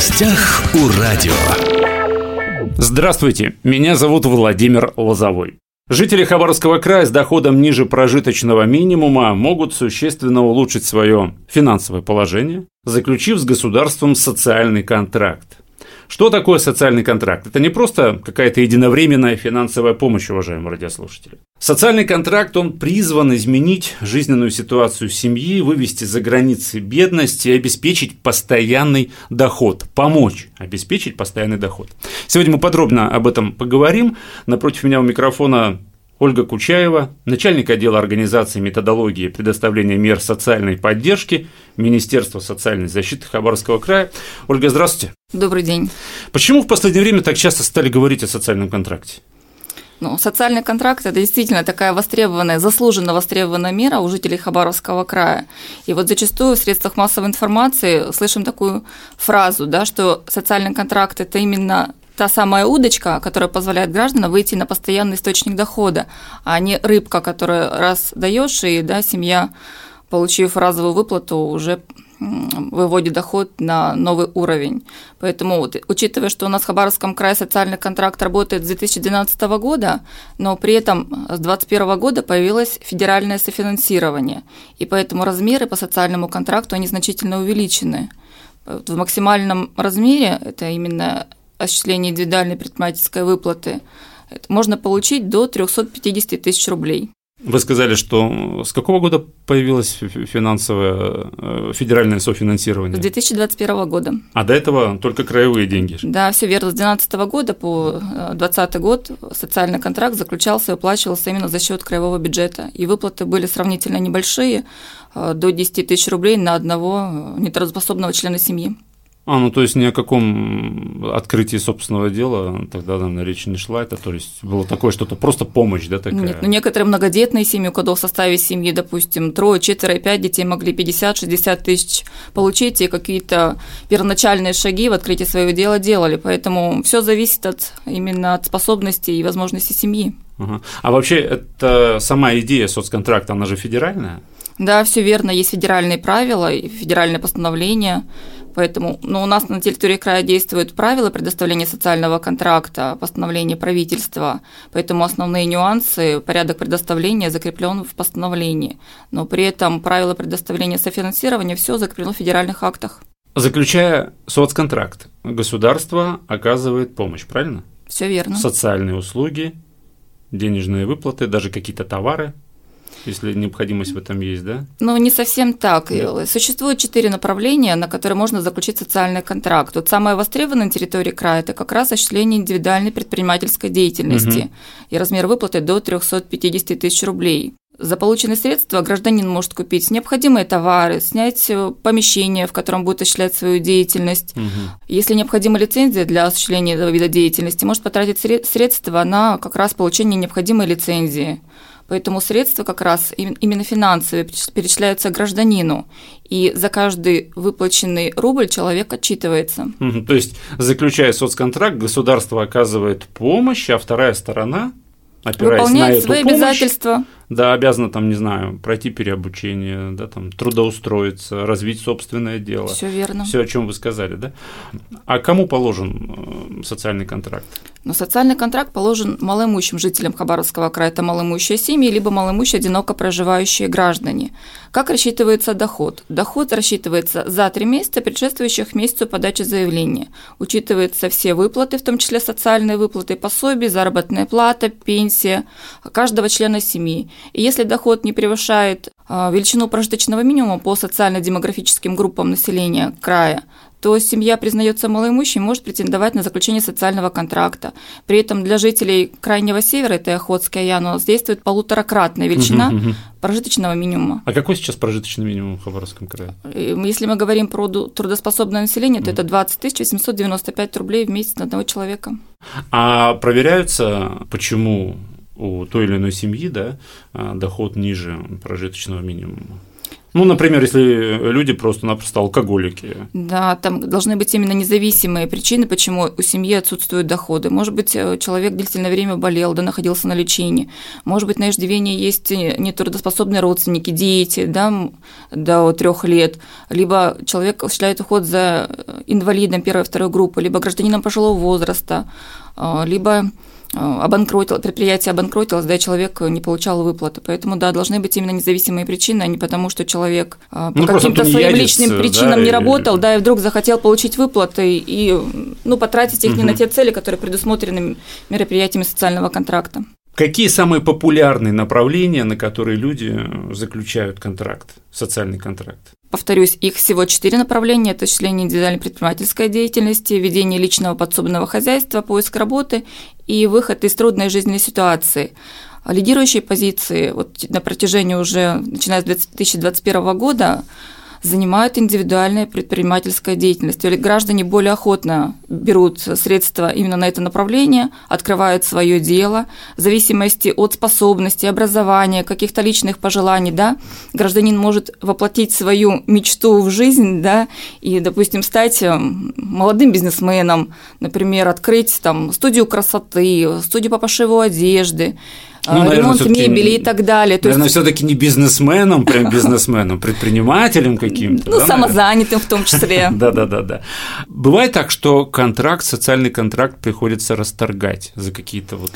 гостях у радио. Здравствуйте, меня зовут Владимир Лозовой. Жители Хабаровского края с доходом ниже прожиточного минимума могут существенно улучшить свое финансовое положение, заключив с государством социальный контракт. Что такое социальный контракт? Это не просто какая-то единовременная финансовая помощь, уважаемые радиослушатели. Социальный контракт, он призван изменить жизненную ситуацию семьи, вывести за границы бедности и обеспечить постоянный доход, помочь обеспечить постоянный доход. Сегодня мы подробно об этом поговорим. Напротив меня у микрофона Ольга Кучаева, начальник отдела организации методологии предоставления мер социальной поддержки Министерства социальной защиты Хабаровского края. Ольга, здравствуйте. Добрый день. Почему в последнее время так часто стали говорить о социальном контракте? Ну, социальный контракт – это действительно такая востребованная, заслуженно востребованная мера у жителей Хабаровского края. И вот зачастую в средствах массовой информации слышим такую фразу, да, что социальный контракт – это именно та самая удочка, которая позволяет гражданам выйти на постоянный источник дохода, а не рыбка, которую раз даешь, и да, семья, получив разовую выплату, уже выводит доход на новый уровень. Поэтому, вот, учитывая, что у нас в Хабаровском крае социальный контракт работает с 2012 года, но при этом с 2021 года появилось федеральное софинансирование, и поэтому размеры по социальному контракту они значительно увеличены. В максимальном размере, это именно осуществления индивидуальной предпринимательской выплаты можно получить до 350 тысяч рублей. Вы сказали, что с какого года появилось финансовое э, федеральное софинансирование? С 2021 года. А до этого только краевые деньги? Да, все верно. С 2012 года по 2020 год социальный контракт заключался и оплачивался именно за счет краевого бюджета. И выплаты были сравнительно небольшие, э, до 10 тысяч рублей на одного нетрудоспособного члена семьи. А, ну то есть ни о каком открытии собственного дела тогда, наверное, речи не шла. Это то есть было такое что-то, просто помощь, да, такая? Нет, ну некоторые многодетные семьи, у кого в составе семьи, допустим, трое, четверо пять детей могли 50-60 тысяч получить, и какие-то первоначальные шаги в открытии своего дела делали. Поэтому все зависит от, именно от способностей и возможностей семьи. Ага. А вообще, это сама идея соцконтракта, она же федеральная? Да, все верно. Есть федеральные правила и федеральное постановление. Поэтому ну, у нас на территории края действуют правила предоставления социального контракта, постановление правительства, поэтому основные нюансы, порядок предоставления закреплен в постановлении. Но при этом правила предоставления софинансирования все закреплено в федеральных актах. Заключая соцконтракт, государство оказывает помощь, правильно? Все верно. Социальные услуги, денежные выплаты, даже какие-то товары – если необходимость в этом есть, да? Ну, не совсем так. Да. Существует четыре направления, на которые можно заключить социальный контракт. Вот самое востребованное на территории края – это как раз осуществление индивидуальной предпринимательской деятельности. Угу. И размер выплаты до 350 тысяч рублей. За полученные средства гражданин может купить необходимые товары, снять э, помещение, в котором будет осуществлять свою деятельность. Угу. Если необходима лицензия для осуществления этого вида деятельности, может потратить средства на как раз получение необходимой лицензии. Поэтому средства как раз именно финансовые перечисляются гражданину, и за каждый выплаченный рубль человек отчитывается. Угу, то есть, заключая соцконтракт, государство оказывает помощь, а вторая сторона, опираясь Выполняет на эту свои помощь, обязательства да, обязана там, не знаю, пройти переобучение, да, там, трудоустроиться, развить собственное дело. Все верно. Все, о чем вы сказали, да? А кому положен э, социальный контракт? Ну, социальный контракт положен малоимущим жителям Хабаровского края, это малоимущие семьи, либо малоимущие одиноко проживающие граждане. Как рассчитывается доход? Доход рассчитывается за три месяца, предшествующих месяцу подачи заявления. Учитываются все выплаты, в том числе социальные выплаты, пособия, заработная плата, пенсия каждого члена семьи. И если доход не превышает а, величину прожиточного минимума по социально-демографическим группам населения края, то семья признается малоимущей и может претендовать на заключение социального контракта. При этом для жителей Крайнего Севера, это Охотский район, у нас действует полуторакратная величина прожиточного минимума. А какой сейчас прожиточный минимум в Хабаровском крае? Если мы говорим про трудоспособное население, то это 20 895 рублей в месяц на одного человека. А проверяются, почему у той или иной семьи да, а, доход ниже прожиточного минимума? Ну, например, если люди просто-напросто алкоголики. Да, там должны быть именно независимые причины, почему у семьи отсутствуют доходы. Может быть, э, человек длительное время болел, да, находился на лечении. Может быть, на иждивении есть нетрудоспособные родственники, дети, да, до трех лет. Либо человек осуществляет уход за инвалидом первой и второй группы, либо гражданином пожилого возраста, э, либо Э, обанкротил, предприятие обанкротилось, да, человек не получал выплаты. Поэтому, да, должны быть именно независимые причины, а не потому, что человек э, ну, по каким-то своим личным причинам да, не и... работал, да, и вдруг захотел получить выплаты и, ну, потратить их угу. не на те цели, которые предусмотрены мероприятиями социального контракта. Какие самые популярные направления, на которые люди заключают контракт, социальный контракт? Повторюсь, их всего четыре направления – это осуществление индивидуальной предпринимательской деятельности, ведение личного подсобного хозяйства, поиск работы и выход из трудной жизненной ситуации. Лидирующие позиции вот на протяжении уже, начиная с 2021 года, занимают индивидуальная предпринимательская деятельность. Или граждане более охотно берут средства именно на это направление, открывают свое дело, в зависимости от способностей, образования, каких-то личных пожеланий, да, гражданин может воплотить свою мечту в жизнь, да, и, допустим, стать э, молодым бизнесменом, например, открыть там студию красоты, студию по пошиву одежды, ну, наверное, ремонт мебели и так далее. То наверное, есть... все-таки не бизнесменом, прям бизнесменом, предпринимателем каким-то. Ну, да, самозанятым в том числе. Да, да, да, да. Бывает так, что контракт, социальный контракт приходится расторгать за какие-то вот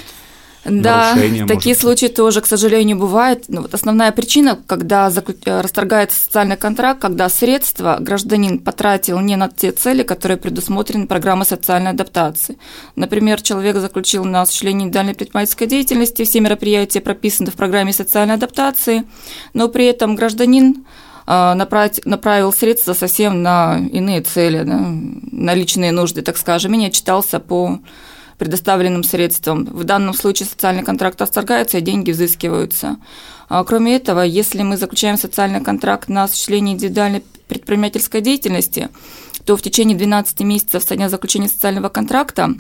да, такие случаи тоже, к сожалению, бывают. Но вот основная причина, когда э, расторгается социальный контракт, когда средства гражданин потратил не на те цели, которые предусмотрены программой социальной адаптации. Например, человек заключил на осуществление индивидуальной предпринимательской деятельности, все мероприятия прописаны в программе социальной адаптации, но при этом гражданин э, направил средства совсем на иные цели, на личные нужды, так скажем, и не отчитался по предоставленным средствам. В данном случае социальный контракт расторгается, и деньги взыскиваются. А кроме этого, если мы заключаем социальный контракт на осуществление индивидуальной предпринимательской деятельности, то в течение 12 месяцев со дня заключения социального контракта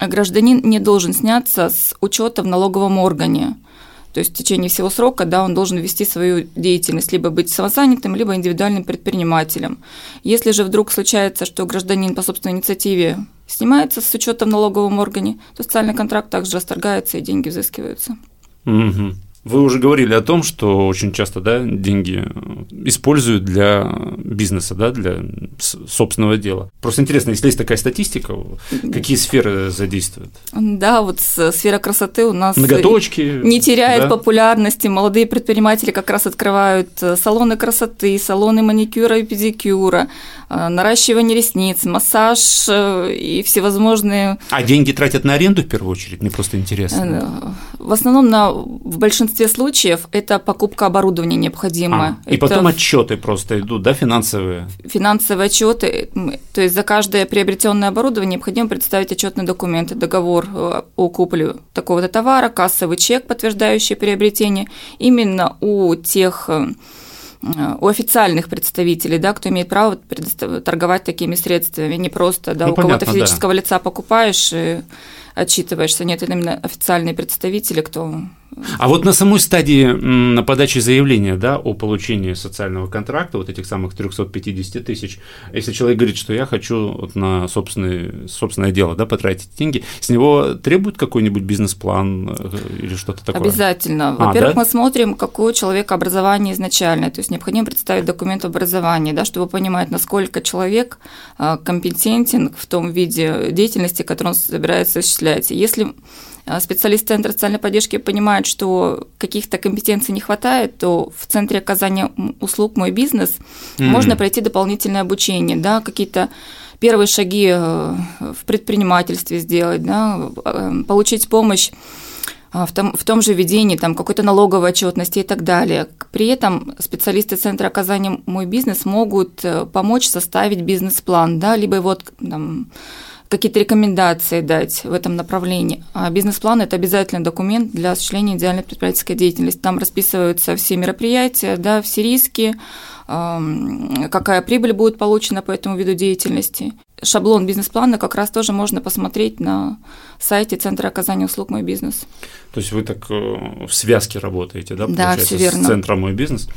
гражданин не должен сняться с учета в налоговом органе. То есть в течение всего срока да, он должен вести свою деятельность, либо быть самозанятым, либо индивидуальным предпринимателем. Если же вдруг случается, что гражданин по собственной инициативе снимается с учета в налоговом органе, то социальный контракт также расторгается и деньги взыскиваются. Угу. Вы уже говорили о том, что очень часто да, деньги используют для бизнеса, да, для собственного дела. Просто интересно, если есть такая статистика, какие сферы задействуют? Да, вот сфера красоты у нас Ноготочки, не теряет да? популярности. Молодые предприниматели как раз открывают э, салоны красоты, салоны маникюра и педикюра, э, наращивание ресниц, массаж э, и всевозможные. А деньги тратят на аренду в первую очередь? Мне просто интересно. В основном на в большинстве большинстве случаев это покупка оборудования необходимая. А, и потом отчеты просто идут, да, финансовые? Финансовые отчеты, то есть за каждое приобретенное оборудование необходимо представить отчетный документ, договор э, о купле такого-то товара, кассовый чек, подтверждающий приобретение. Именно у тех э, у официальных представителей, да, кто имеет право торговать такими средствами, не просто да, ну, у кого-то физического да. лица покупаешь и отчитываешься. Нет, это именно официальные представители, кто а вот на самой стадии на подаче заявления да, о получении социального контракта, вот этих самых 350 тысяч, если человек говорит, что я хочу вот на собственное, собственное дело да, потратить деньги, с него требует какой-нибудь бизнес-план э, или что-то такое? Обязательно. А, Во-первых, а, да? мы смотрим, какое у человека образование изначальное, то есть необходимо представить документ образования, да, чтобы понимать, насколько человек а, компетентен в том виде деятельности, который он собирается осуществлять. Если а, специалист Центра социальной поддержки понимает, что каких-то компетенций не хватает, то в Центре оказания услуг «Мой бизнес» mm-hmm. можно пройти дополнительное обучение, да, какие-то первые шаги э, в предпринимательстве сделать, да, э, получить помощь а, в том, в том же ведении там, какой-то налоговой отчетности и так далее. При этом специалисты Центра оказания «Мой бизнес» могут э, помочь составить бизнес-план, да, либо его там, какие-то рекомендации дать в этом направлении. А бизнес-план – это обязательный документ для осуществления идеальной предпринимательской деятельности. Там расписываются все мероприятия, да, все риски, какая прибыль будет получена по этому виду деятельности. Шаблон бизнес-плана как раз тоже можно посмотреть на сайте Центра оказания услуг «Мой бизнес». То есть вы так э, в связке работаете, да, да, все верно. с Центром «Мой бизнес»?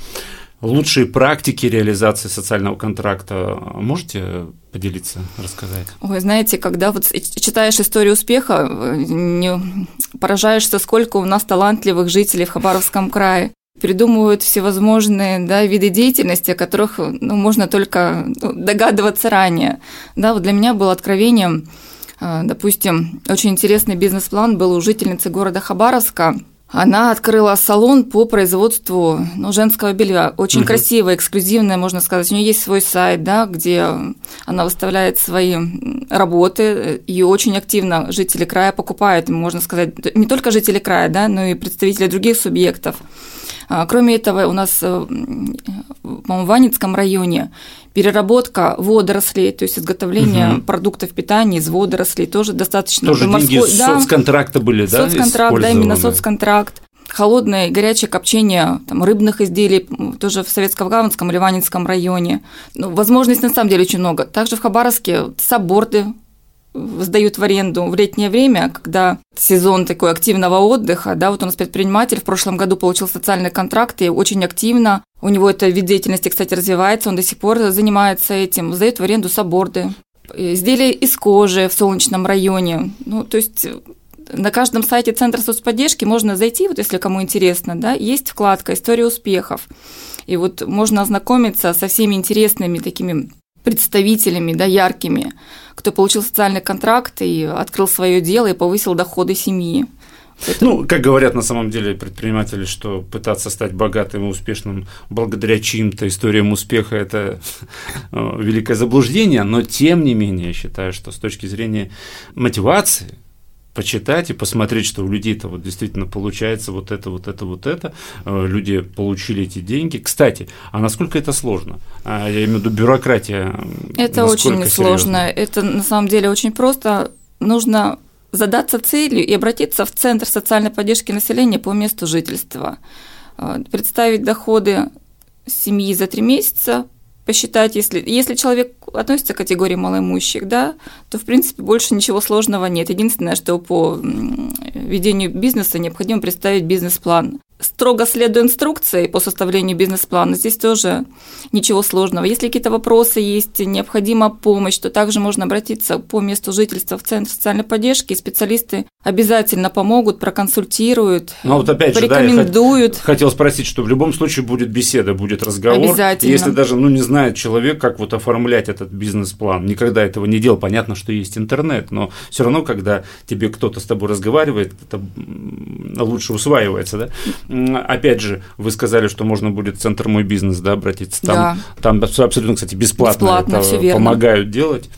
Лучшие практики реализации социального контракта можете поделиться, рассказать? Ой, знаете, когда вот читаешь историю успеха, не поражаешься, сколько у нас талантливых жителей в Хабаровском крае придумывают всевозможные да, виды деятельности, о которых ну, можно только ну, догадываться ранее. Да, вот для меня было откровением, э, допустим, очень интересный бизнес-план был у жительницы города Хабаровска – она открыла салон по производству ну, женского белья. Очень угу. красивое, эксклюзивное, можно сказать. У нее есть свой сайт, да, где она выставляет свои работы, и очень активно жители края покупают, можно сказать, не только жители края, да, но и представители других субъектов. А, кроме этого, у нас, э, в Ванецком районе переработка водорослей, то есть изготовление угу. продуктов питания из водорослей тоже достаточно. Тоже деньги морской, да, соцконтракта были, да? Соцконтракт, да, именно соцконтракт. Холодное и горячее копчение там, рыбных изделий тоже в Советско-Гаванском или Ванинском районе. Ну, возможностей на самом деле очень много. Также в Хабаровске саборды сдают в аренду в летнее время, когда сезон такой активного отдыха, да, вот у нас предприниматель в прошлом году получил социальный контракт и очень активно, у него это вид деятельности, кстати, развивается, он до сих пор занимается этим, сдает в аренду саборды, изделия из кожи в Солнечном районе, ну, то есть на каждом сайте Центра соцподдержки можно зайти, вот если кому интересно, да, есть вкладка «История успехов», и вот можно ознакомиться со всеми интересными такими представителями, да, яркими, кто получил социальный контракт и открыл свое дело и повысил доходы семьи. Это... Ну, как говорят на самом деле предприниматели, что пытаться стать богатым и успешным благодаря чьим-то историям успеха – это э, великое заблуждение, но тем не менее я считаю, что с точки зрения мотивации почитать и посмотреть, что у людей-то вот действительно получается вот это, вот это, вот это. Э, люди получили эти деньги. Кстати, а насколько это сложно? А, я имею в виду бюрократия. Это очень сложно. Это на самом деле очень просто. Нужно задаться целью и обратиться в Центр социальной поддержки населения по месту жительства. Э, представить доходы семьи за три месяца, посчитать, если, если человек относится к категории малоимущих, да, то, в принципе, больше ничего сложного нет. Единственное, что по ведению бизнеса необходимо представить бизнес-план строго следуя инструкции по составлению бизнес-плана, здесь тоже ничего сложного. Если какие-то вопросы есть, необходима помощь, то также можно обратиться по месту жительства в Центр социальной поддержки, и специалисты обязательно помогут, проконсультируют, ну, вот опять порекомендуют. Же, да, я хотел спросить, что в любом случае будет беседа, будет разговор. Обязательно. Если даже ну, не знает человек, как вот оформлять этот бизнес-план, никогда этого не делал, понятно, что есть интернет, но все равно, когда тебе кто-то с тобой разговаривает, это лучше усваивается, да? Опять же, вы сказали, что можно будет центр «Мой бизнес» да, обратиться. Там, да. там абсолютно, кстати, бесплатно, бесплатно это помогают делать.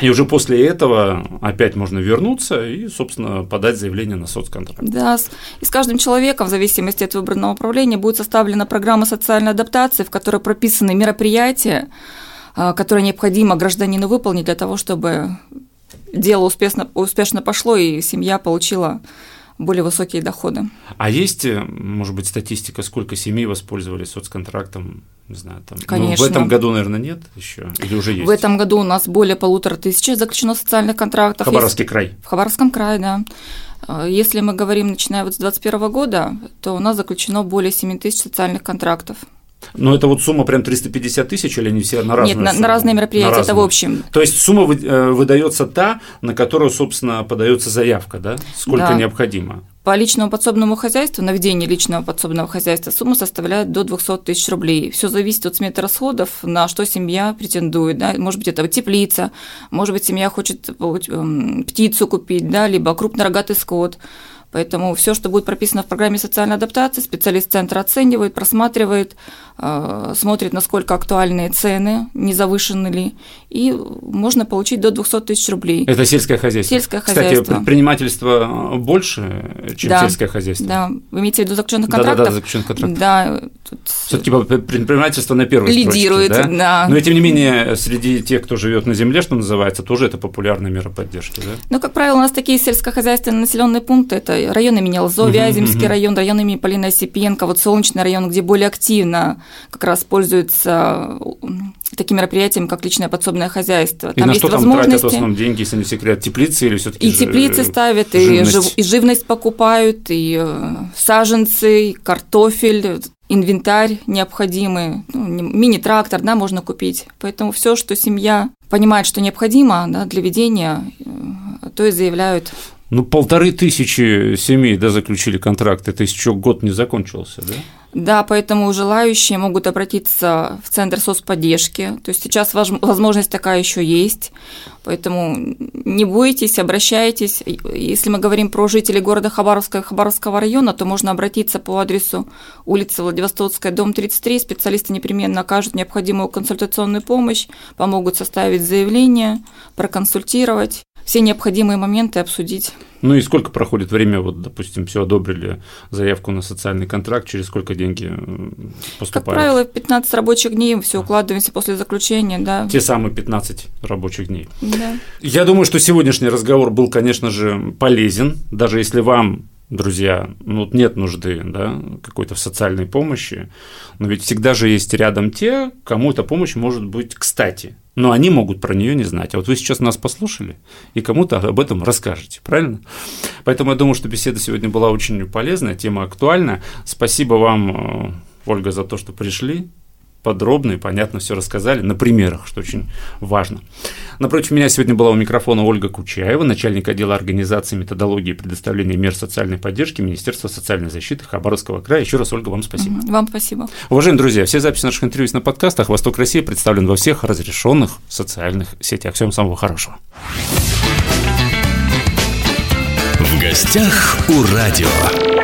И уже после этого опять можно вернуться и, собственно, подать заявление на соцконтракт. Да, и с каждым человеком, в зависимости от выбранного управления, будет составлена программа социальной адаптации, в которой прописаны мероприятия, а, которые необходимо гражданину выполнить для того, чтобы дело успешно, успешно пошло и семья получила более высокие доходы. А есть, э, может быть, статистика, сколько семей воспользовались соцконтрактом? Не знаю, там. Конечно. Ну, в этом году, наверное, нет еще? Или уже есть? В этом году у нас более полутора тысяч заключено социальных контрактов. Хабаровский есть... край? В Хабаровском крае, да. Э, если мы говорим, начиная вот с 2021 года, то у нас заключено более 7 тысяч социальных контрактов. Но это вот сумма прям 350 тысяч или они все на разные Нет, на, на разные мероприятия, на разные. это в общем. То есть сумма э, выдается та, на которую, собственно, подается заявка, да? Сколько да. необходимо? По личному подсобному хозяйству, на ведение личного подсобного хозяйства сумма составляет до 200 тысяч рублей. Все зависит от сметы расходов, на что семья претендует. Да? Может быть, это теплица, может быть, семья хочет эм, птицу купить, да, либо крупнорогатый скот. Поэтому все, что будет прописано в программе социальной адаптации, специалист центра оценивает, просматривает, э, смотрит, насколько актуальные цены, не завышены ли, и можно получить до 200 тысяч рублей. Это сельское хозяйство? Сельское хозяйство. Кстати, предпринимательство больше, чем да, сельское хозяйство? Да, вы имеете в виду заключенных контрактов? Да, да, да, заключенных контрактов. Да. Тут... Все-таки предпринимательство на первой Лидирует, строчке, да? да. Но, тем не менее, среди тех, кто живет на земле, что называется, тоже это популярная мера поддержки, да? Ну, как правило, у нас такие сельскохозяйственные населенные пункты, это район имени Лзо, Вяземский район, район имени Полина Осипенко, вот Солнечный район, где более активно как раз пользуются таким мероприятием, как личное подсобное хозяйство. И там на есть что там тратят в основном деньги, если не секрет, теплицы или все-таки И теплицы ставят, живность. И, жив, и живность покупают, и э, саженцы, и картофель, инвентарь необходимый, ну, мини-трактор, да, можно купить. Поэтому все, что семья понимает, что необходимо да, для ведения, э, то и заявляют ну, полторы тысячи семей, да, заключили контракты, это еще год не закончился, да? Да, поэтому желающие могут обратиться в Центр соцподдержки. То есть сейчас возможность такая еще есть. Поэтому не бойтесь, обращайтесь. Если мы говорим про жителей города Хабаровска и Хабаровского района, то можно обратиться по адресу улица Владивостокская, дом 33. Специалисты непременно окажут необходимую консультационную помощь, помогут составить заявление, проконсультировать все необходимые моменты обсудить. Ну и сколько проходит время, вот, допустим, все одобрили заявку на социальный контракт, через сколько деньги поступают? Как правило, 15 рабочих дней, все укладываемся после заключения, да. Те самые 15 рабочих дней. Да. Я думаю, что сегодняшний разговор был, конечно же, полезен, даже если вам друзья, ну нет нужды, да, какой-то в социальной помощи, но ведь всегда же есть рядом те, кому эта помощь может быть кстати, но они могут про нее не знать. А вот вы сейчас нас послушали и кому-то об этом расскажете, правильно? Поэтому я думаю, что беседа сегодня была очень полезная, тема актуальна. Спасибо вам, э, Ольга, за то, что пришли, подробно и понятно все рассказали, на примерах, что очень важно. Напротив меня сегодня была у микрофона Ольга Кучаева, начальник отдела организации методологии и предоставления мер социальной поддержки Министерства социальной защиты Хабаровского края. Еще раз, Ольга, вам спасибо. Вам спасибо. Уважаемые друзья, все записи наших интервью на подкастах «Восток России» представлен во всех разрешенных социальных сетях. Всем самого хорошего. В гостях у радио.